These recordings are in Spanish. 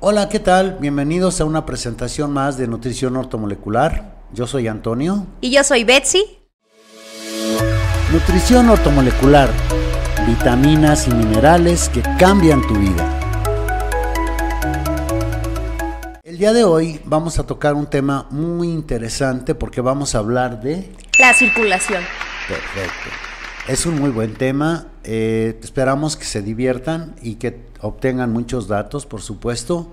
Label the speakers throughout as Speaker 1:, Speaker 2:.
Speaker 1: Hola, ¿qué tal? Bienvenidos a una presentación más de Nutrición Ortomolecular. Yo soy Antonio.
Speaker 2: Y yo soy Betsy.
Speaker 1: Nutrición Ortomolecular. Vitaminas y minerales que cambian tu vida. El día de hoy vamos a tocar un tema muy interesante porque vamos a hablar de...
Speaker 2: La circulación.
Speaker 1: Perfecto. Es un muy buen tema. Eh, esperamos que se diviertan y que obtengan muchos datos, por supuesto.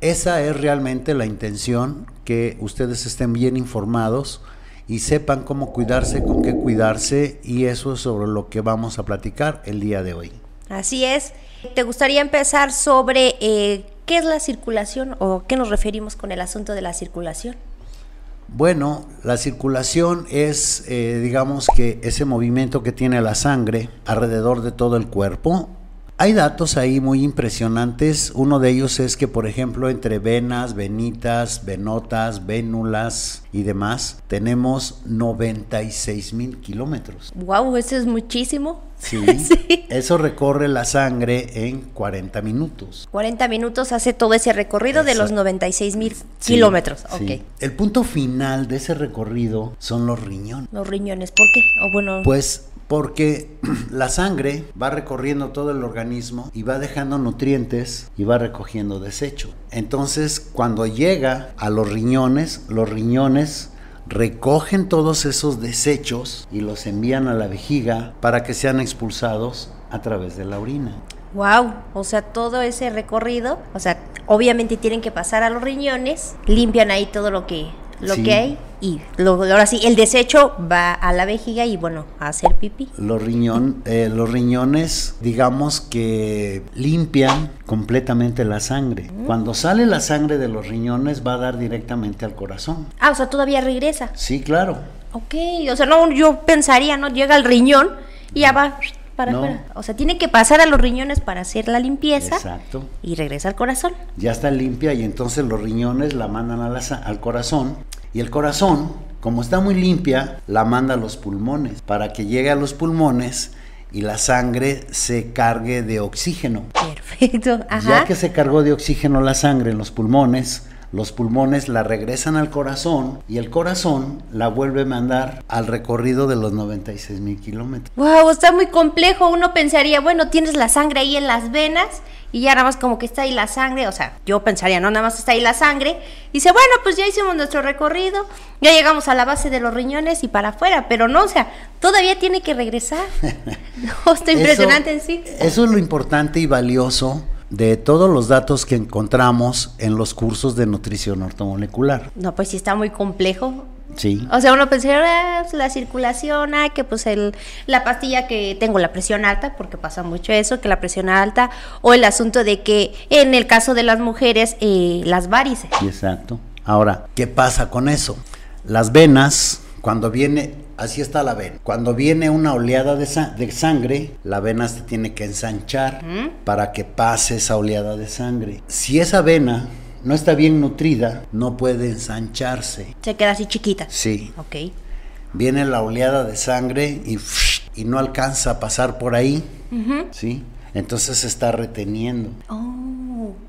Speaker 1: Esa es realmente la intención, que ustedes estén bien informados y sepan cómo cuidarse, con qué cuidarse y eso es sobre lo que vamos a platicar el día de hoy.
Speaker 2: Así es. ¿Te gustaría empezar sobre eh, qué es la circulación o qué nos referimos con el asunto de la circulación?
Speaker 1: Bueno, la circulación es, eh, digamos que ese movimiento que tiene la sangre alrededor de todo el cuerpo. Hay datos ahí muy impresionantes. Uno de ellos es que, por ejemplo, entre venas, venitas, venotas, vénulas y demás, tenemos 96 mil kilómetros.
Speaker 2: ¡Wow! Eso es muchísimo.
Speaker 1: Sí, Eso recorre la sangre en 40 minutos.
Speaker 2: 40 minutos hace todo ese recorrido de los 96 mil kilómetros.
Speaker 1: Sí. El punto final de ese recorrido son los riñones.
Speaker 2: Los riñones, ¿por qué? O bueno,
Speaker 1: pues porque la sangre va recorriendo todo el organismo y va dejando nutrientes y va recogiendo desecho. Entonces, cuando llega a los riñones, los riñones recogen todos esos desechos y los envían a la vejiga para que sean expulsados a través de la orina.
Speaker 2: Wow, o sea, todo ese recorrido, o sea, obviamente tienen que pasar a los riñones, limpian ahí todo lo que lo que hay y luego ahora sí el desecho va a la vejiga y bueno a hacer pipí.
Speaker 1: Los riñón eh, los riñones digamos que limpian completamente la sangre. Mm. cuando sale la sangre de los riñones va a dar directamente al corazón.
Speaker 2: Ah o sea todavía regresa.
Speaker 1: Sí claro.
Speaker 2: Ok, o sea no yo pensaría no llega al riñón y ya va para afuera. O sea, tiene que pasar a los riñones para hacer la limpieza.
Speaker 1: Exacto.
Speaker 2: Y regresa al corazón.
Speaker 1: Ya está limpia y entonces los riñones la mandan a la, al corazón. Y el corazón, como está muy limpia, la manda a los pulmones para que llegue a los pulmones y la sangre se cargue de oxígeno.
Speaker 2: Perfecto.
Speaker 1: Ajá. Ya que se cargó de oxígeno la sangre en los pulmones, los pulmones la regresan al corazón y el corazón la vuelve a mandar al recorrido de los 96 mil kilómetros.
Speaker 2: ¡Wow! Está muy complejo. Uno pensaría, bueno, tienes la sangre ahí en las venas y ya nada más como que está ahí la sangre. O sea, yo pensaría, no, nada más está ahí la sangre. Y dice, bueno, pues ya hicimos nuestro recorrido, ya llegamos a la base de los riñones y para afuera. Pero no, o sea, todavía tiene que regresar. no, está impresionante en sí.
Speaker 1: Eso es lo importante y valioso de todos los datos que encontramos en los cursos de nutrición ortomolecular.
Speaker 2: No, pues sí está muy complejo.
Speaker 1: Sí.
Speaker 2: O sea, uno pensaría, ah, pues, la circulación, ah, que pues el, la pastilla que tengo la presión alta, porque pasa mucho eso, que la presión alta, o el asunto de que en el caso de las mujeres, eh, las varices.
Speaker 1: Exacto. Ahora, ¿qué pasa con eso? Las venas, cuando viene Así está la vena. Cuando viene una oleada de, sangre, la vena se tiene que ensanchar para que pase esa oleada de sangre. Si esa vena no está bien nutrida, no puede ensancharse.
Speaker 2: Se queda así chiquita.
Speaker 1: Sí.
Speaker 2: Ok.
Speaker 1: Viene la oleada de sangre y, y no alcanza a pasar por ahí. ¿Sí? Entonces se está reteniendo.
Speaker 2: Oh,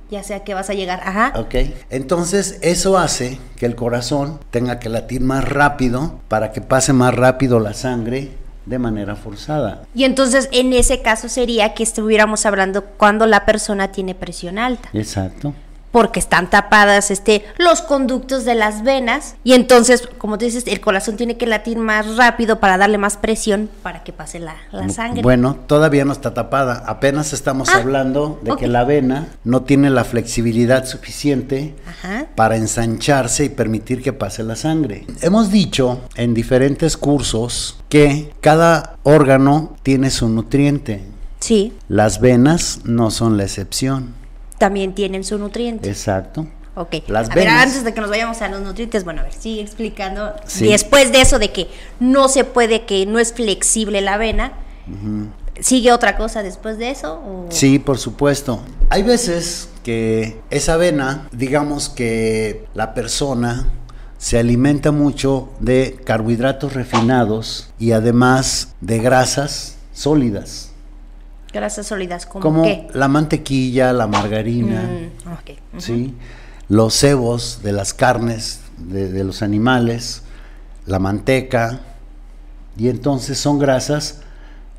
Speaker 2: ya sea que vas a llegar. Ajá.
Speaker 1: Ok. Entonces eso hace que el corazón tenga que latir más rápido para que pase más rápido la sangre de manera forzada.
Speaker 2: Y entonces en ese caso sería que estuviéramos hablando cuando la persona tiene presión alta.
Speaker 1: Exacto
Speaker 2: porque están tapadas este, los conductos de las venas y entonces, como tú dices, el corazón tiene que latir más rápido para darle más presión para que pase la, sangre.
Speaker 1: Bueno, todavía no está tapada, apenas estamos ah, hablando de que la vena no tiene la flexibilidad suficiente para ensancharse y permitir que pase la sangre. Hemos dicho en diferentes cursos que cada órgano tiene su nutriente.
Speaker 2: Sí.
Speaker 1: Las venas no son la excepción
Speaker 2: también tienen su nutriente.
Speaker 1: Exacto.
Speaker 2: Ok. Las a ver, antes de que nos vayamos a los nutrientes, bueno, a ver, sigue explicando. Después de eso de que no se puede, que no es flexible la vena, ¿sigue otra cosa después de eso?
Speaker 1: Sí, por supuesto. Hay veces que esa vena, digamos que la persona se alimenta mucho de carbohidratos refinados y además de grasas sólidas.
Speaker 2: Grasas sólidas, ¿como,
Speaker 1: como
Speaker 2: qué?
Speaker 1: la mantequilla, la margarina,
Speaker 2: Mm.
Speaker 1: ¿sí? los cebos de las carnes de, de los animales, la manteca, y entonces son grasas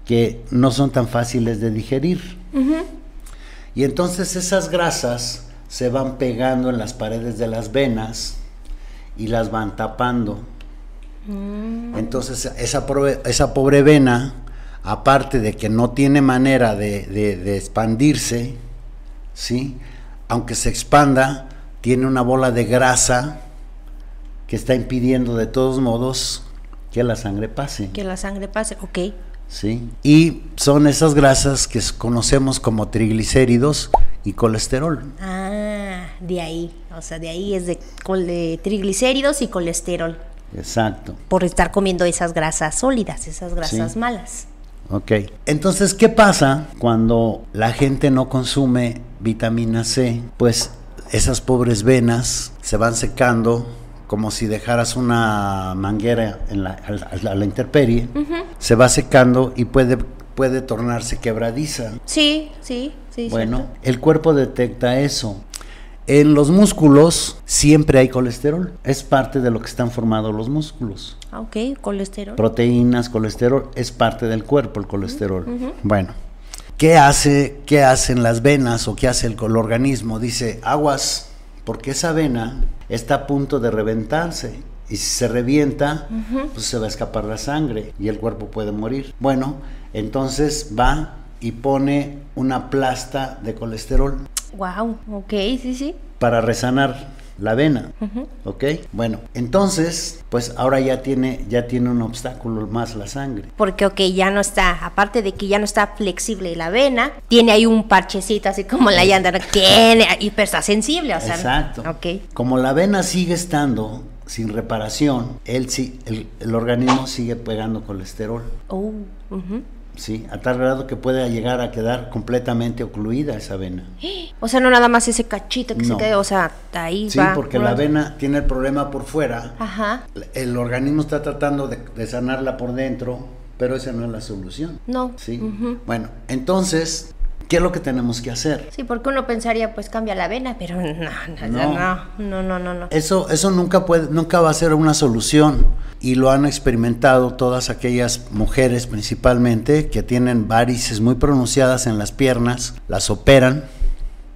Speaker 1: que no son tan fáciles de digerir. Y entonces esas grasas se van pegando en las paredes de las venas y las van tapando. Entonces esa esa pobre vena, aparte de que no tiene manera de, de- de expandirse, ¿sí? aunque se expanda, tiene una bola de grasa que está impidiendo de todos modos que la sangre pase.
Speaker 2: Que la sangre pase, ok.
Speaker 1: ¿sí? Y son esas grasas que conocemos como triglicéridos y colesterol.
Speaker 2: Ah, de ahí. O sea, de ahí es de, de triglicéridos y colesterol.
Speaker 1: Exacto.
Speaker 2: Por estar comiendo esas grasas sólidas, esas grasas
Speaker 1: Sí.
Speaker 2: malas.
Speaker 1: Ok. Entonces, ¿qué pasa cuando la gente no consume vitamina C? Pues esas pobres venas se van secando como si dejaras una manguera en la, a, la- a la intemperie. Se va secando y puede, puede tornarse quebradiza.
Speaker 2: Sí, sí, sí.
Speaker 1: Bueno,
Speaker 2: cierto.
Speaker 1: el cuerpo detecta eso. En los músculos siempre hay colesterol. Es parte de lo que están formados los músculos.
Speaker 2: Ah, ok, colesterol.
Speaker 1: Proteínas, colesterol, es parte del cuerpo el colesterol. Bueno, ¿qué hace, qué hacen las venas o qué hace el, el organismo? Dice, aguas, porque esa vena está a punto de reventarse. Y si se revienta, pues se va a escapar la sangre y el cuerpo puede morir. Bueno, entonces va y pone una plasta de colesterol
Speaker 2: Wow, ok, sí, sí.
Speaker 1: para resanar la vena. ¿Ok? Bueno, entonces, pues ahora ya tiene, ya tiene un obstáculo más la sangre.
Speaker 2: Porque, ok, ya no está, aparte de que ya no está flexible la vena, tiene ahí un parchecito así como la llanta, tiene, y pero está sensible, o sea.
Speaker 1: Exacto.
Speaker 2: Ok.
Speaker 1: Como la vena sigue estando sin reparación, él sí, el, el organismo sigue pegando colesterol.
Speaker 2: Oh, ujú.
Speaker 1: ¿Sí? A tal grado que puede llegar a quedar completamente ocluida esa vena.
Speaker 2: O sea, no nada más ese cachito que
Speaker 1: No.
Speaker 2: se queda, o sea, ahí
Speaker 1: Sí,
Speaker 2: va.
Speaker 1: porque la vena tiene el problema por fuera.
Speaker 2: Ajá.
Speaker 1: El organismo está tratando de, de sanarla por dentro, pero esa no es la solución.
Speaker 2: No.
Speaker 1: ¿Sí? Bueno, entonces, ¿qué es lo que tenemos que hacer?
Speaker 2: Sí, porque uno pensaría, pues cambia la vena, pero no, no,
Speaker 1: No.
Speaker 2: no, no, no, no.
Speaker 1: Eso, eso nunca puede, nunca va a ser una solución y lo han experimentado todas aquellas mujeres principalmente que tienen varices muy pronunciadas en las piernas, las operan,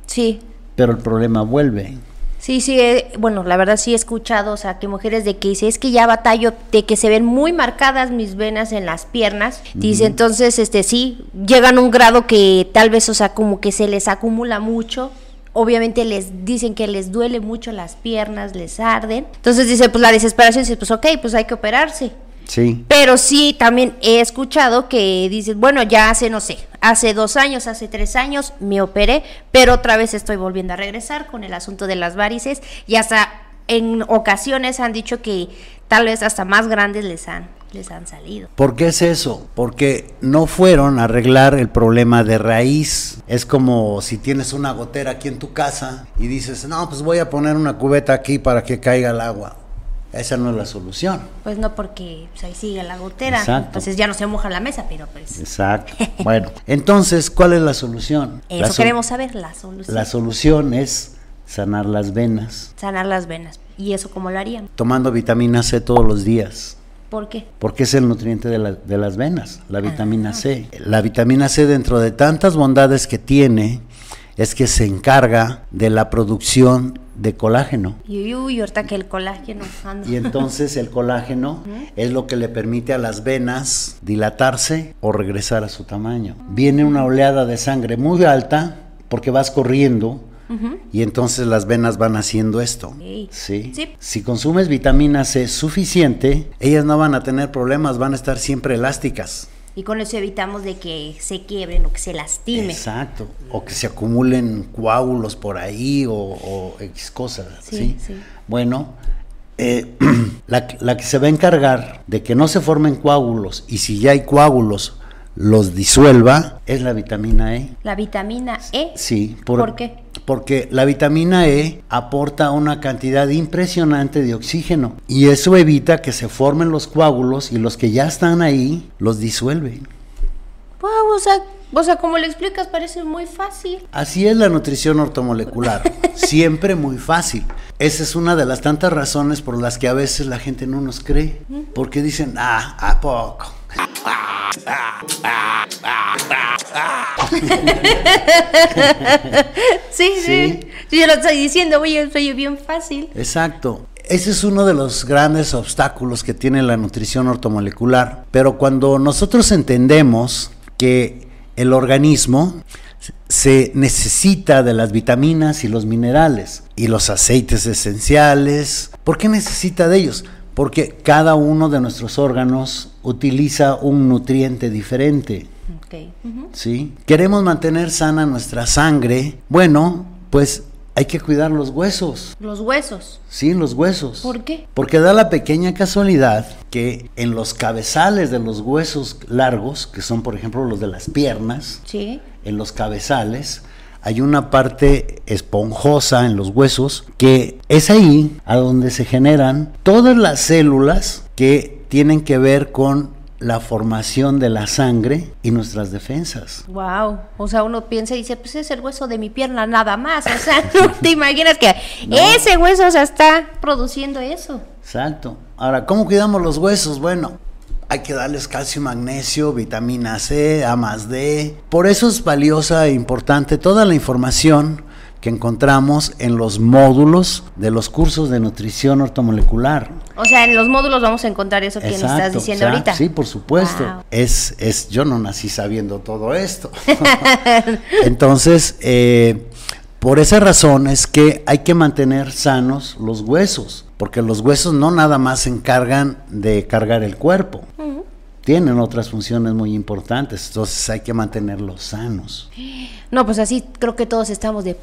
Speaker 2: Sí,
Speaker 1: pero el problema vuelve.
Speaker 2: Sí, sí, eh, bueno, la verdad sí he escuchado, o sea, que mujeres de que dice, es que ya batallo, de que se ven muy marcadas mis venas en las piernas, dice, entonces, este, sí, llegan a un grado que tal vez, o sea, como que se les acumula mucho, obviamente les dicen que les duele mucho las piernas, les arden, entonces dice, pues la desesperación, dice, pues ok, pues hay que operarse,
Speaker 1: Sí,
Speaker 2: pero sí, también he escuchado que dices, bueno, ya hace, no sé, hace dos años, hace tres años me operé, pero otra vez estoy volviendo a regresar con el asunto de las varices y hasta en ocasiones han dicho que tal vez hasta más grandes les han, les han salido.
Speaker 1: ¿Por qué es eso? Porque no fueron a arreglar el problema de raíz. Es como si tienes una gotera aquí en tu casa y dices, no, pues voy a poner una cubeta aquí para que caiga el agua. Esa no es la solución.
Speaker 2: Pues no porque pues, ahí sigue la gotera,
Speaker 1: Exacto.
Speaker 2: entonces ya no se moja la mesa, pero pues
Speaker 1: Exacto. Bueno, entonces, ¿cuál es la solución?
Speaker 2: eso
Speaker 1: la,
Speaker 2: queremos saber, la solución.
Speaker 1: la solución es sanar las venas,
Speaker 2: Sanar las venas. ¿Y eso cómo lo harían?
Speaker 1: tomando vitamina C todos los días.
Speaker 2: ¿Por qué?
Speaker 1: Porque es el nutriente de, la- de las venas, la vitamina C. La vitamina C, dentro de tantas bondades que tiene, es que se encarga de la producción de colágeno.
Speaker 2: Y uy, uy, ahorita que el colágeno anda.
Speaker 1: Y entonces el colágeno es lo que le permite a las venas dilatarse o regresar a su tamaño. Viene una oleada de sangre muy alta porque vas corriendo y entonces las venas van haciendo esto. Sí. Si consumes vitamina C suficiente, ellas no van a tener problemas, van a estar siempre elásticas.
Speaker 2: Y con eso evitamos de que se quiebren o que se lastime.
Speaker 1: Exacto. O que se acumulen coágulos por ahí o, o X cosas.
Speaker 2: Sí,
Speaker 1: Sí,
Speaker 2: sí.
Speaker 1: Bueno, eh, la, la que se va a encargar de que no se formen coágulos y si ya hay coágulos los disuelva es la vitamina E.
Speaker 2: La vitamina E.
Speaker 1: Sí.
Speaker 2: ¿Por qué?
Speaker 1: Porque la vitamina E aporta una cantidad impresionante de oxígeno y eso evita que se formen los coágulos y los que ya están ahí los disuelve.
Speaker 2: Wow, o sea, O sea, como le explicas, parece muy fácil.
Speaker 1: Así es la nutrición ortomolecular, siempre muy fácil. Esa es una de las tantas razones por las que a veces la gente no nos cree, porque dicen, ah, ¿a poco?
Speaker 2: sí, sí, sí. Yo lo estoy diciendo, oye, soy bien fácil.
Speaker 1: Exacto. Ese es uno de los grandes obstáculos que tiene la nutrición ortomolecular. Pero cuando nosotros entendemos que el organismo se necesita de las vitaminas y los minerales y los aceites esenciales, ¿por qué necesita de ellos? Porque cada uno de nuestros órganos utiliza un nutriente diferente. ¿Sí? Queremos mantener sana nuestra sangre. Bueno, pues hay que cuidar los huesos.
Speaker 2: Los huesos.
Speaker 1: Sí, los huesos.
Speaker 2: ¿Por qué?
Speaker 1: Porque da la pequeña casualidad que en los cabezales de los huesos largos, que son por ejemplo los de las piernas,
Speaker 2: sí.
Speaker 1: en los cabezales, hay una parte esponjosa en los huesos que es ahí a donde se generan todas las células que tienen que ver con la formación de la sangre y nuestras defensas.
Speaker 2: Wow, o sea, uno piensa y dice, pues es el hueso de mi pierna nada más, o sea, no te imaginas que ese hueso está produciendo eso.
Speaker 1: Exacto. Ahora, ¿cómo cuidamos los huesos? Bueno, hay que darles calcio, magnesio, vitamina C, A más D. Por eso es valiosa e importante toda la información que encontramos en los módulos de los cursos de nutrición ortomolecular.
Speaker 2: O sea, en los módulos vamos a encontrar eso que nos estás diciendo ahorita.
Speaker 1: Sí, por supuesto. Es, es, yo no nací sabiendo todo esto. Entonces, eh, por esa razón es que hay que mantener sanos los huesos, porque los huesos no nada más se encargan de cargar el cuerpo tienen otras funciones muy importantes, entonces hay que mantenerlos sanos.
Speaker 2: No, pues así creo que todos estamos de...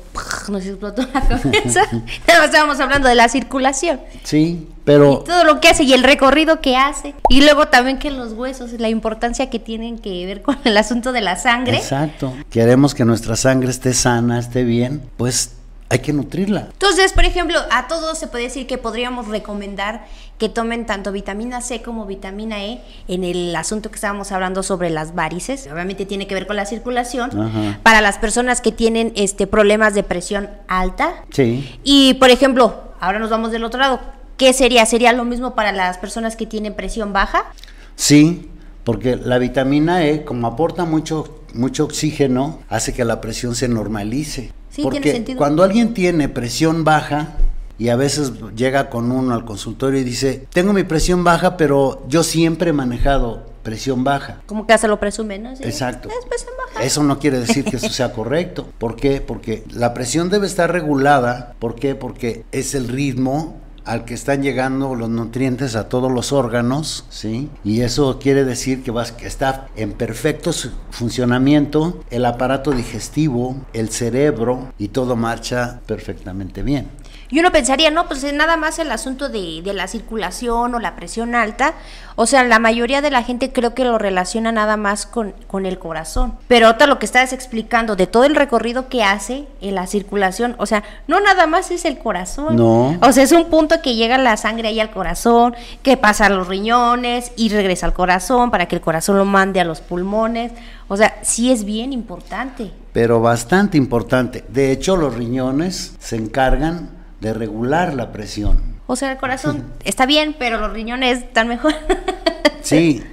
Speaker 2: Nos explotó la cabeza. estábamos hablando de la circulación.
Speaker 1: Sí, pero...
Speaker 2: Y todo lo que hace y el recorrido que hace. Y luego también que los huesos, la importancia que tienen que ver con el asunto de la sangre.
Speaker 1: Exacto. Queremos que nuestra sangre esté sana, esté bien, pues hay que nutrirla.
Speaker 2: Entonces, por ejemplo, a todos se puede decir que podríamos recomendar que tomen tanto vitamina C como vitamina E en el asunto que estábamos hablando sobre las varices. Obviamente tiene que ver con la circulación. Para las personas que tienen este problemas de presión alta.
Speaker 1: Sí.
Speaker 2: Y, por ejemplo, ahora nos vamos del otro lado. ¿Qué sería? ¿Sería lo mismo para las personas que tienen presión baja?
Speaker 1: Sí, porque la vitamina E, como aporta mucho, mucho oxígeno, hace que la presión se normalice. Porque cuando alguien tiene presión baja y a veces llega con uno al consultorio y dice, tengo mi presión baja, pero yo siempre he manejado presión baja.
Speaker 2: Como que se lo presume, ¿no?
Speaker 1: Exacto. Eso no quiere decir que eso sea correcto. ¿Por qué? Porque la presión debe estar regulada. ¿Por qué? Porque es el ritmo al que están llegando los nutrientes a todos los órganos, ¿sí? Y eso quiere decir que, vas, que está en perfecto funcionamiento el aparato digestivo, el cerebro y todo marcha perfectamente bien.
Speaker 2: Y uno pensaría, no, pues es nada más el asunto de, de, la circulación o la presión alta. O sea, la mayoría de la gente creo que lo relaciona nada más con, con el corazón. Pero otra lo que estás explicando de todo el recorrido que hace en la circulación, o sea, no nada más es el corazón.
Speaker 1: No.
Speaker 2: O sea, es un punto que llega la sangre ahí al corazón, que pasa a los riñones y regresa al corazón para que el corazón lo mande a los pulmones. O sea, sí es bien importante.
Speaker 1: Pero bastante importante. De hecho, los riñones se encargan de regular la presión.
Speaker 2: O sea, el corazón está bien, pero los riñones están mejor.
Speaker 1: sí,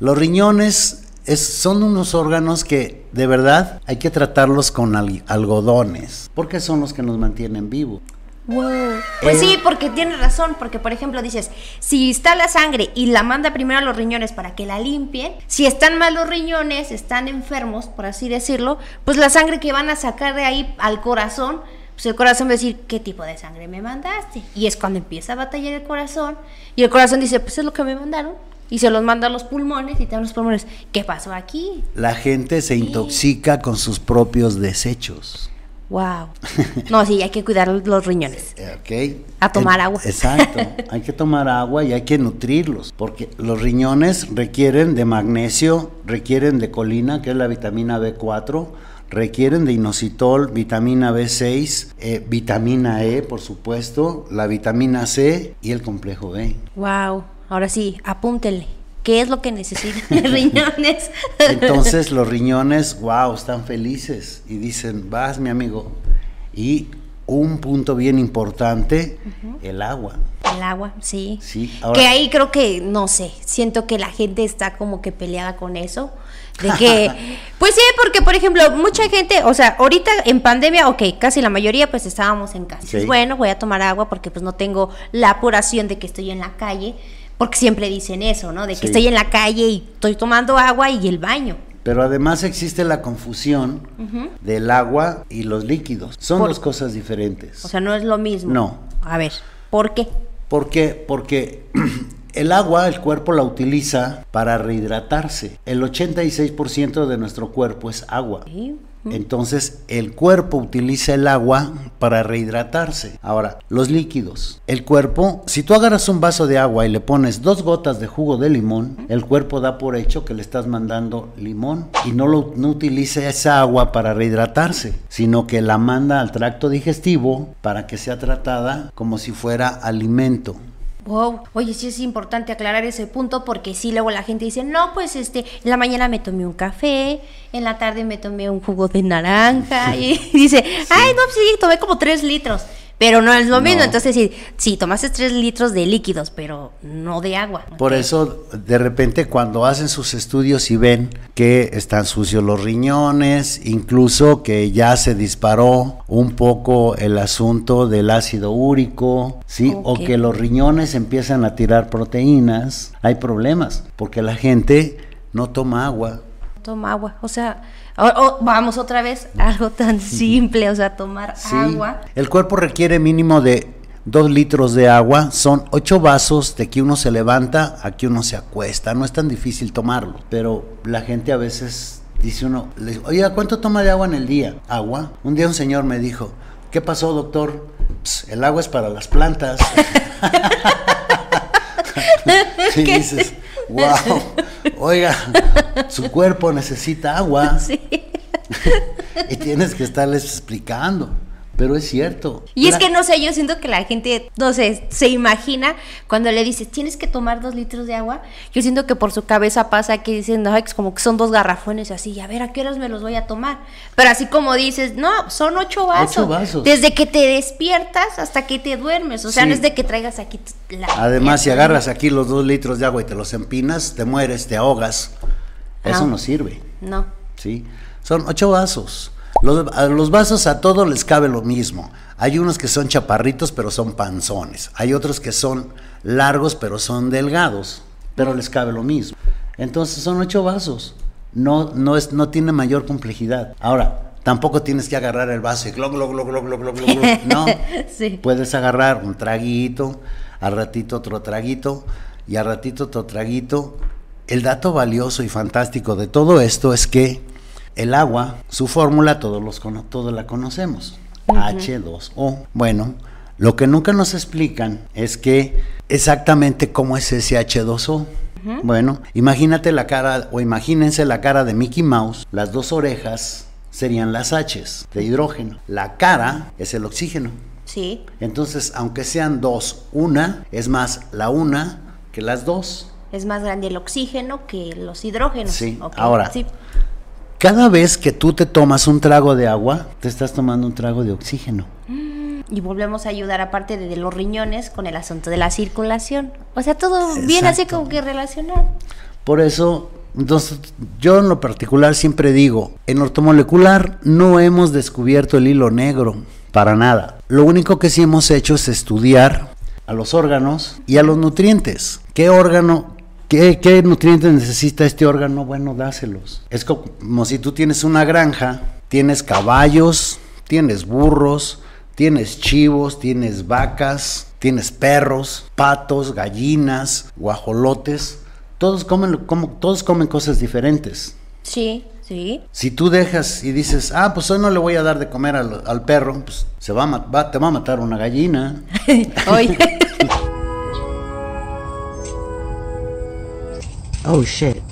Speaker 1: los riñones son unos órganos que de verdad hay que tratarlos con algodones, porque son los que nos mantienen vivos.
Speaker 2: Wow. Pues sí, porque tienes razón, porque por ejemplo dices, si está la sangre y la manda primero a los riñones para que la limpien, si están mal los riñones, están enfermos, por así decirlo, pues la sangre que van a sacar de ahí al corazón pues el corazón va a decir, ¿qué tipo de sangre me mandaste? Y es cuando empieza a batallar el corazón. Y el corazón dice, pues es lo que me mandaron. Y se los manda a los pulmones y te los pulmones. ¿Qué pasó aquí?
Speaker 1: La gente se intoxica con sus propios desechos.
Speaker 2: Wow. No, sí, hay que cuidar los riñones.
Speaker 1: Ok.
Speaker 2: A tomar agua.
Speaker 1: Exacto. Hay que tomar agua y hay que nutrirlos, porque los riñones requieren de magnesio, requieren de colina, que es la vitamina B4, requieren de inositol, vitamina B6, eh, vitamina E, por supuesto, la vitamina C y el complejo B.
Speaker 2: Wow, ahora sí, apúntenle. ¿Qué es lo que necesitan riñones?
Speaker 1: Entonces los riñones, wow, están felices y dicen, vas mi amigo. Y un punto bien importante, el agua.
Speaker 2: El agua, sí.
Speaker 1: Sí,
Speaker 2: que ahí creo que, no sé, siento que la gente está como que peleada con eso. De que, pues sí, porque por ejemplo, mucha gente, o sea, ahorita en pandemia, ok, casi la mayoría pues estábamos en casa. Bueno, voy a tomar agua porque pues no tengo la apuración de que estoy en la calle, porque siempre dicen eso, ¿no? De que estoy en la calle y estoy tomando agua y el baño.
Speaker 1: Pero además existe la confusión del agua y los líquidos. Son dos cosas diferentes.
Speaker 2: O sea, no es lo mismo.
Speaker 1: No.
Speaker 2: A ver, ¿por qué?
Speaker 1: ¿Por qué? Porque el agua el cuerpo la utiliza para rehidratarse. El 86% de nuestro cuerpo es agua. Entonces el cuerpo utiliza el agua para rehidratarse. Ahora, los líquidos. El cuerpo, si tú agarras un vaso de agua y le pones dos gotas de jugo de limón, el cuerpo da por hecho que le estás mandando limón y no, lo, no utiliza esa agua para rehidratarse, sino que la manda al tracto digestivo para que sea tratada como si fuera alimento.
Speaker 2: Wow, oye, sí es importante aclarar ese punto porque sí luego la gente dice, no, pues este, en la mañana me tomé un café, en la tarde me tomé un jugo de naranja y dice, ay, no, pues sí, tomé como tres litros. Pero no es lo mismo. Entonces, sí, sí, tomaste tres litros de líquidos, pero no de agua.
Speaker 1: Por eso, de repente, cuando hacen sus estudios y ven que están sucios los riñones, incluso que ya se disparó un poco el asunto del ácido úrico, ¿sí? O que los riñones empiezan a tirar proteínas, hay problemas, porque la gente no toma agua.
Speaker 2: Toma agua, o sea vamos otra vez, algo tan simple, o sea, tomar agua.
Speaker 1: El cuerpo requiere mínimo de dos litros de agua, son ocho vasos de que uno se levanta a que uno se acuesta. No es tan difícil tomarlo, pero la gente a veces dice uno, oye, ¿cuánto toma de agua en el día? Agua. Un día un señor me dijo, ¿qué pasó, doctor? el agua es para las plantas. y dices, wow, oiga, su cuerpo necesita agua. Sí. y tienes que estarles explicando. Pero es cierto.
Speaker 2: Y es que no sé, yo siento que la gente, no sé, se imagina cuando le dices, tienes que tomar dos litros de agua. Yo siento que por su cabeza pasa que dicen, no, es como que son dos garrafones así, a ver, ¿a qué horas me los voy a tomar? Pero así como dices, no, son ocho vasos. Ocho vasos. Desde que te despiertas hasta que te duermes. O sea, no es de que traigas aquí
Speaker 1: la. Además, si agarras aquí los dos litros de agua y te los empinas, te mueres, te ahogas. Eso no sirve.
Speaker 2: No.
Speaker 1: Sí. Son ocho vasos. Los, a los vasos a todos les cabe lo mismo. Hay unos que son chaparritos pero son panzones. Hay otros que son largos pero son delgados, pero les cabe lo mismo. Entonces son ocho vasos. No, no, es, no tiene mayor complejidad. Ahora, tampoco tienes que agarrar el vaso y glog, glog, glog, glog, glog, glog, glog. No. sí. Puedes agarrar un traguito, al ratito otro traguito y al ratito otro traguito. El dato valioso y fantástico de todo esto es que el agua, su fórmula, todos, los, todos la conocemos. H2O. Bueno, lo que nunca nos explican es que exactamente cómo es ese H2O. Bueno, imagínate la cara o imagínense la cara de Mickey Mouse, las dos orejas serían las H's de hidrógeno. La cara es el oxígeno.
Speaker 2: Sí.
Speaker 1: Entonces, aunque sean dos, una es más la una que las dos.
Speaker 2: Es más grande el oxígeno que los hidrógenos.
Speaker 1: Sí. Ahora, sí. Cada vez que tú te tomas un trago de agua, te estás tomando un trago de oxígeno.
Speaker 2: Y volvemos a ayudar aparte de, los riñones con el asunto de la circulación. O sea, todo bien así como que relacionado.
Speaker 1: Por eso, entonces, yo en lo particular siempre digo, en ortomolecular no hemos descubierto el hilo negro, para nada. Lo único que sí hemos hecho es estudiar a los órganos y a los nutrientes. ¿Qué órgano ¿Qué, nutrientes necesita este órgano? Bueno, dáselos. Es como si tú tienes una granja, tienes caballos, tienes burros, tienes chivos, tienes vacas, tienes perros, patos, gallinas, guajolotes. Todos comen, como, todos comen cosas diferentes.
Speaker 2: Sí, sí.
Speaker 1: Si tú dejas y dices, ah, pues hoy no le voy a dar de comer al, perro, pues se va, va, te va a matar una gallina. Oye. Oh, shit.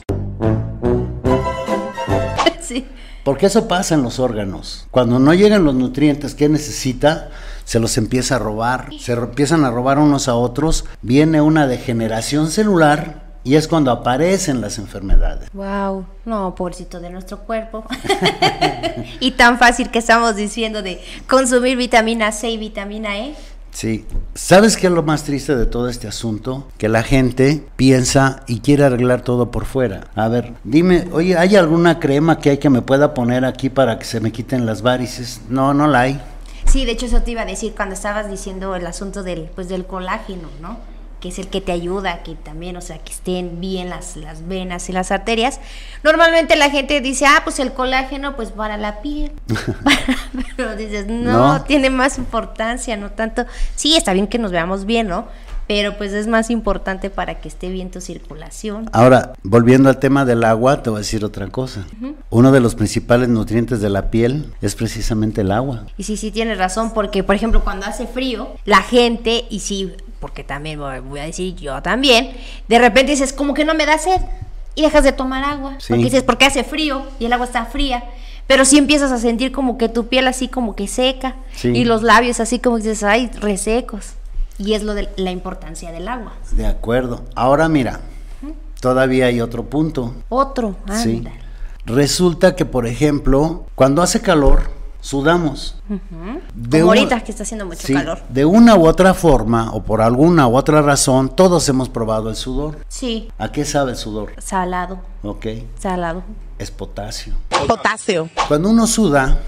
Speaker 1: Sí. Porque eso pasa en los órganos. Cuando no llegan los nutrientes que necesita, se los empieza a robar. Se empiezan a robar unos a otros. Viene una degeneración celular y es cuando aparecen las enfermedades.
Speaker 2: Wow, no, pobrecito de nuestro cuerpo. y tan fácil que estamos diciendo de consumir vitamina C y vitamina E.
Speaker 1: Sí. ¿Sabes qué es lo más triste de todo este asunto? Que la gente piensa y quiere arreglar todo por fuera. A ver, dime, oye, ¿hay alguna crema que hay que me pueda poner aquí para que se me quiten las varices? No, no la hay.
Speaker 2: Sí, de hecho eso te iba a decir cuando estabas diciendo el asunto del, pues, del colágeno, ¿no? Que es el que te ayuda, que también, o sea, que estén bien las, las venas y las arterias. Normalmente la gente dice, ah, pues el colágeno, pues para la piel. Pero dices, no, tiene más importancia, no tanto. Sí, está bien que nos veamos bien, ¿no? Pero pues es más importante para que esté bien tu circulación.
Speaker 1: Ahora, volviendo al tema del agua, te voy a decir otra cosa. Uno de los principales nutrientes de la piel es precisamente el agua.
Speaker 2: Y sí, sí, tienes razón, porque por ejemplo cuando hace frío, la gente, y sí, porque también voy a decir yo también, de repente dices, como que no me da sed y dejas de tomar agua. Porque dices, porque hace frío y el agua está fría. Pero sí empiezas a sentir como que tu piel así como que seca y los labios así como dices, ay, resecos. Y es lo de la importancia del agua.
Speaker 1: De acuerdo. Ahora mira, todavía hay otro punto.
Speaker 2: Otro, ah, sí.
Speaker 1: Resulta que, por ejemplo, cuando hace calor, sudamos.
Speaker 2: de Como ahorita que está haciendo mucho calor.
Speaker 1: De una u otra forma o por alguna u otra razón, todos hemos probado el sudor.
Speaker 2: Sí.
Speaker 1: ¿A qué sabe el sudor?
Speaker 2: Salado.
Speaker 1: Ok.
Speaker 2: Salado.
Speaker 1: Es potasio.
Speaker 2: Potasio.
Speaker 1: Cuando uno suda,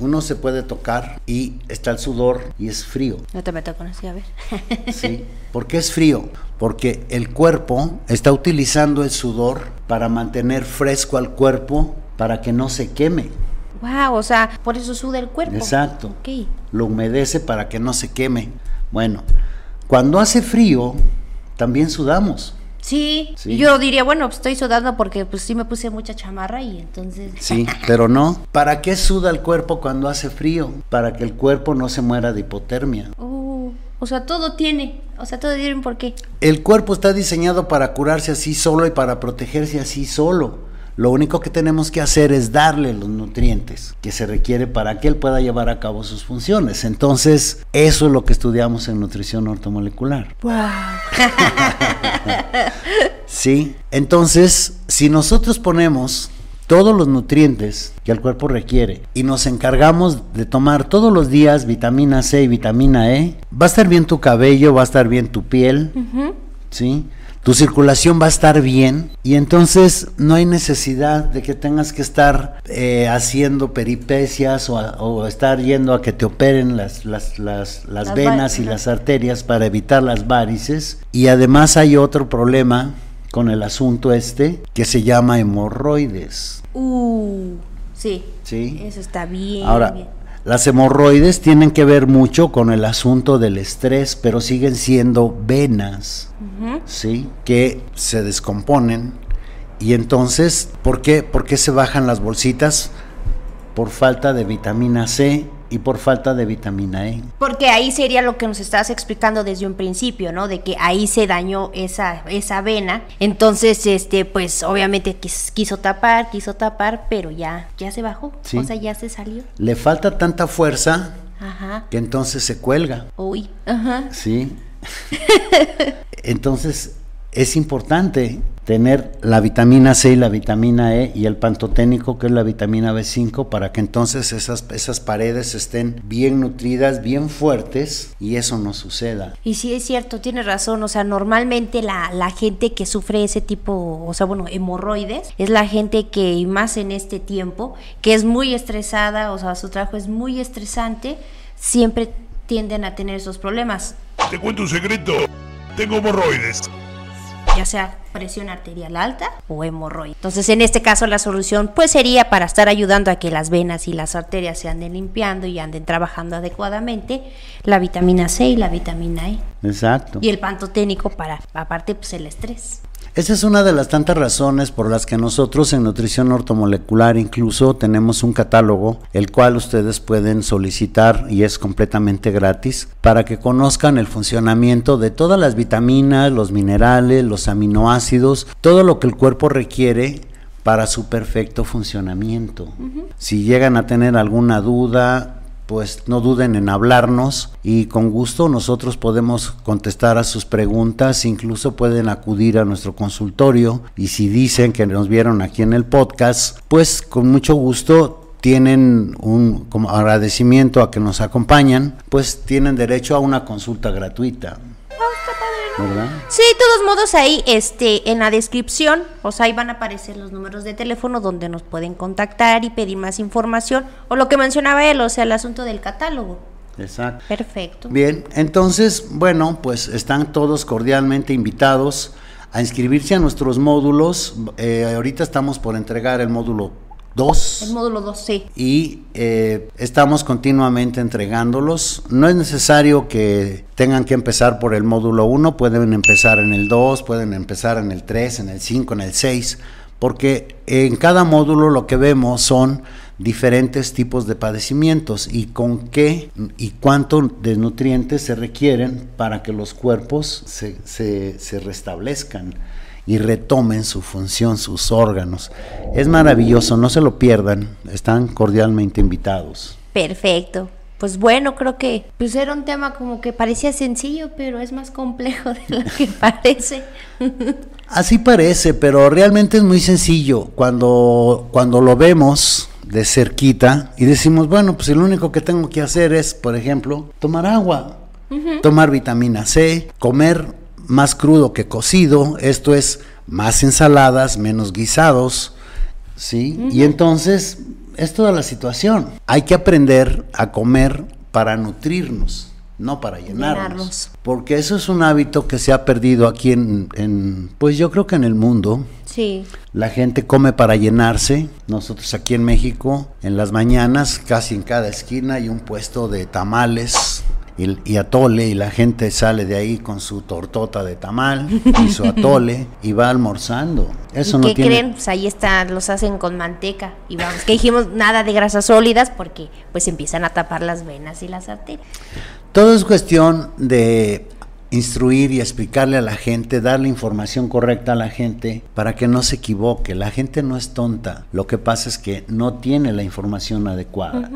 Speaker 1: uno se puede tocar y está el sudor y es frío.
Speaker 2: No te meto con eso, a ver.
Speaker 1: sí. ¿Por qué es frío? Porque el cuerpo está utilizando el sudor para mantener fresco al cuerpo para que no se queme.
Speaker 2: Wow, o sea, por eso suda el cuerpo.
Speaker 1: Exacto. Lo humedece para que no se queme. Bueno, cuando hace frío, también sudamos.
Speaker 2: Sí, yo diría, bueno, pues, estoy sudando porque pues sí me puse mucha chamarra y entonces...
Speaker 1: Sí, pero no. ¿Para qué suda el cuerpo cuando hace frío? Para que el cuerpo no se muera de hipotermia.
Speaker 2: Uh, o sea, todo tiene, o sea, todo tiene un porqué.
Speaker 1: El cuerpo está diseñado para curarse así solo y para protegerse así solo. Lo único que tenemos que hacer es darle los nutrientes que se requiere para que él pueda llevar a cabo sus funciones. Entonces, eso es lo que estudiamos en nutrición ortomolecular.
Speaker 2: Wow.
Speaker 1: sí, entonces, si nosotros ponemos todos los nutrientes que el cuerpo requiere y nos encargamos de tomar todos los días vitamina C y vitamina E, va a estar bien tu cabello, va a estar bien tu piel, ¿sí? Tu circulación va a estar bien y entonces no hay necesidad de que tengas que estar eh, haciendo peripecias o, estar yendo a que te operen las, las, las, las venas y las arterias para evitar las varices. Y además hay otro problema con el asunto este que se llama hemorroides.
Speaker 2: Uh, sí. Sí. Eso está bien.
Speaker 1: Ahora, las hemorroides tienen que ver mucho con el asunto del estrés, pero siguen siendo venas, ¿sí? Que se descomponen. Y entonces, ¿por qué, ¿por qué se bajan las bolsitas? Por falta de vitamina C y por falta de vitamina E.
Speaker 2: Porque ahí sería lo que nos estás explicando desde un principio, ¿no? De que ahí se dañó esa, esa vena. Entonces, este, pues obviamente quiso, tapar, quiso tapar, pero ya, ya se bajó. O sea, ya se salió.
Speaker 1: Le falta tanta fuerza que entonces se cuelga.
Speaker 2: Uy, ajá.
Speaker 1: Sí. entonces, es importante tener la vitamina C y la vitamina E y el pantoténico que es la vitamina B5 para que entonces esas, esas paredes estén bien nutridas, bien fuertes y eso no suceda.
Speaker 2: Y sí es cierto, tiene razón, o sea, normalmente la, la gente que sufre ese tipo, o sea, bueno, hemorroides, es la gente que más en este tiempo, que es muy estresada, o sea, su trabajo es muy estresante, siempre tienden a tener esos problemas.
Speaker 3: Te cuento un secreto, tengo hemorroides
Speaker 2: ya sea presión arterial alta o hemorroide. Entonces, en este caso, la solución pues sería para estar ayudando a que las venas y las arterias se anden limpiando y anden trabajando adecuadamente, la vitamina C y la vitamina E.
Speaker 1: Exacto.
Speaker 2: Y el pantoténico para, aparte, pues el estrés.
Speaker 1: Esa es una de las tantas razones por las que nosotros en nutrición ortomolecular incluso tenemos un catálogo, el cual ustedes pueden solicitar y es completamente gratis para que conozcan el funcionamiento de todas las vitaminas, los minerales, los aminoácidos, todo lo que el cuerpo requiere para su perfecto funcionamiento. Si llegan a tener alguna duda, pues no duden en hablarnos y con gusto nosotros podemos contestar a sus preguntas, incluso pueden acudir a nuestro consultorio y si dicen que nos vieron aquí en el podcast, pues con mucho gusto tienen un como agradecimiento a que nos acompañan, pues tienen derecho a una consulta gratuita. ¿Verdad?
Speaker 2: Sí, de todos modos ahí este en la descripción, o sea, ahí van a aparecer los números de teléfono donde nos pueden contactar y pedir más información o lo que mencionaba él, o sea, el asunto del catálogo.
Speaker 1: Exacto.
Speaker 2: Perfecto.
Speaker 1: Bien, entonces, bueno, pues están todos cordialmente invitados a inscribirse a nuestros módulos. Eh, ahorita estamos por entregar el módulo 2
Speaker 2: El módulo 2, sí.
Speaker 1: y eh, estamos continuamente entregándolos. No es necesario que tengan que empezar por el módulo 1, pueden empezar en el 2, pueden empezar en el 3, en el 5, en el 6, porque en cada módulo lo que vemos son diferentes tipos de padecimientos y con qué y cuánto de nutrientes se requieren para que los cuerpos se, se- se restablezcan y retomen su función, sus órganos. Es maravilloso, no se lo pierdan, están cordialmente invitados.
Speaker 2: Perfecto. Pues bueno, creo que pues era un tema como que parecía sencillo, pero es más complejo de lo que parece.
Speaker 1: Así parece, pero realmente es muy sencillo cuando, cuando lo vemos de cerquita y decimos, bueno, pues lo único que tengo que hacer es, por ejemplo, tomar agua, tomar vitamina C, comer más crudo que cocido, esto es más ensaladas, menos guisados, ¿sí? Y entonces es toda la situación. Hay que aprender a comer para nutrirnos, no para llenarnos.
Speaker 2: Llenarnos.
Speaker 1: Porque eso es un hábito que se ha perdido aquí en, en, pues yo creo que en el mundo.
Speaker 2: Sí.
Speaker 1: La gente come para llenarse. Nosotros aquí en México, en las mañanas, casi en cada esquina hay un puesto de tamales y, y atole y la gente sale de ahí con su tortota de tamal y su atole y va almorzando. Eso
Speaker 2: ¿Y
Speaker 1: no
Speaker 2: qué
Speaker 1: tiene
Speaker 2: creen? Pues ahí están, los hacen con manteca. Y vamos, que dijimos nada de grasas sólidas porque pues empiezan a tapar las venas y las arterias.
Speaker 1: Todo es cuestión de instruir y explicarle a la gente, darle información correcta a la gente para que no se equivoque. La gente no es tonta, lo que pasa es que no tiene la información adecuada.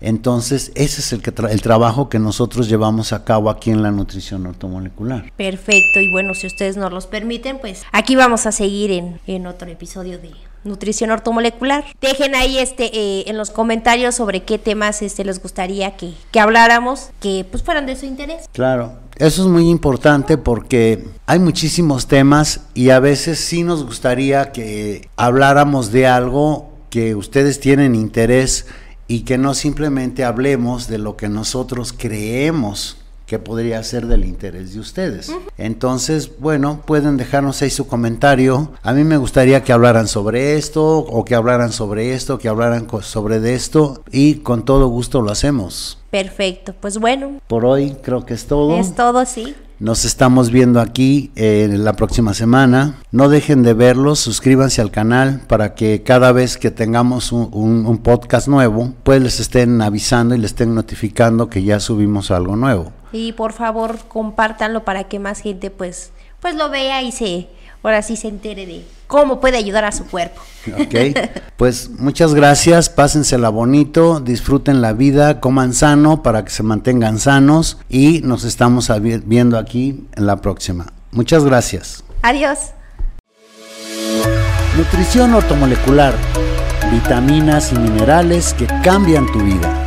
Speaker 1: Entonces, ese es el, que tra- el trabajo que nosotros llevamos a cabo aquí en la nutrición ortomolecular.
Speaker 2: Perfecto, y bueno, si ustedes nos los permiten, pues aquí vamos a seguir en, en otro episodio de nutrición ortomolecular. Dejen ahí este eh, en los comentarios sobre qué temas este les gustaría que, que habláramos, que pues fueran de su interés.
Speaker 1: Claro, eso es muy importante porque hay muchísimos temas y a veces sí nos gustaría que habláramos de algo que ustedes tienen interés y que no simplemente hablemos de lo que nosotros creemos que podría ser del interés de ustedes. Entonces, bueno, pueden dejarnos ahí su comentario. A mí me gustaría que hablaran sobre esto, o que hablaran sobre esto, que hablaran sobre de esto, y con todo gusto lo hacemos.
Speaker 2: Perfecto, pues bueno,
Speaker 1: Por hoy creo que es todo.
Speaker 2: es todo, sí.
Speaker 1: Nos estamos viendo aquí eh, la próxima semana. No dejen de verlos, suscríbanse al canal para que cada vez que tengamos un, podcast nuevo, pues les estén avisando y les estén notificando que ya subimos algo nuevo.
Speaker 2: Y por favor, compártanlo para que más gente pues pues lo vea y se ahora sí se entere de cómo puede ayudar a su cuerpo.
Speaker 1: ¿Ok? Pues muchas gracias, pásensela bonito, disfruten la vida, coman sano para que se mantengan sanos y nos estamos viendo aquí en la próxima. Muchas gracias.
Speaker 2: Adiós.
Speaker 1: Nutrición ortomolecular, vitaminas y minerales que cambian tu vida.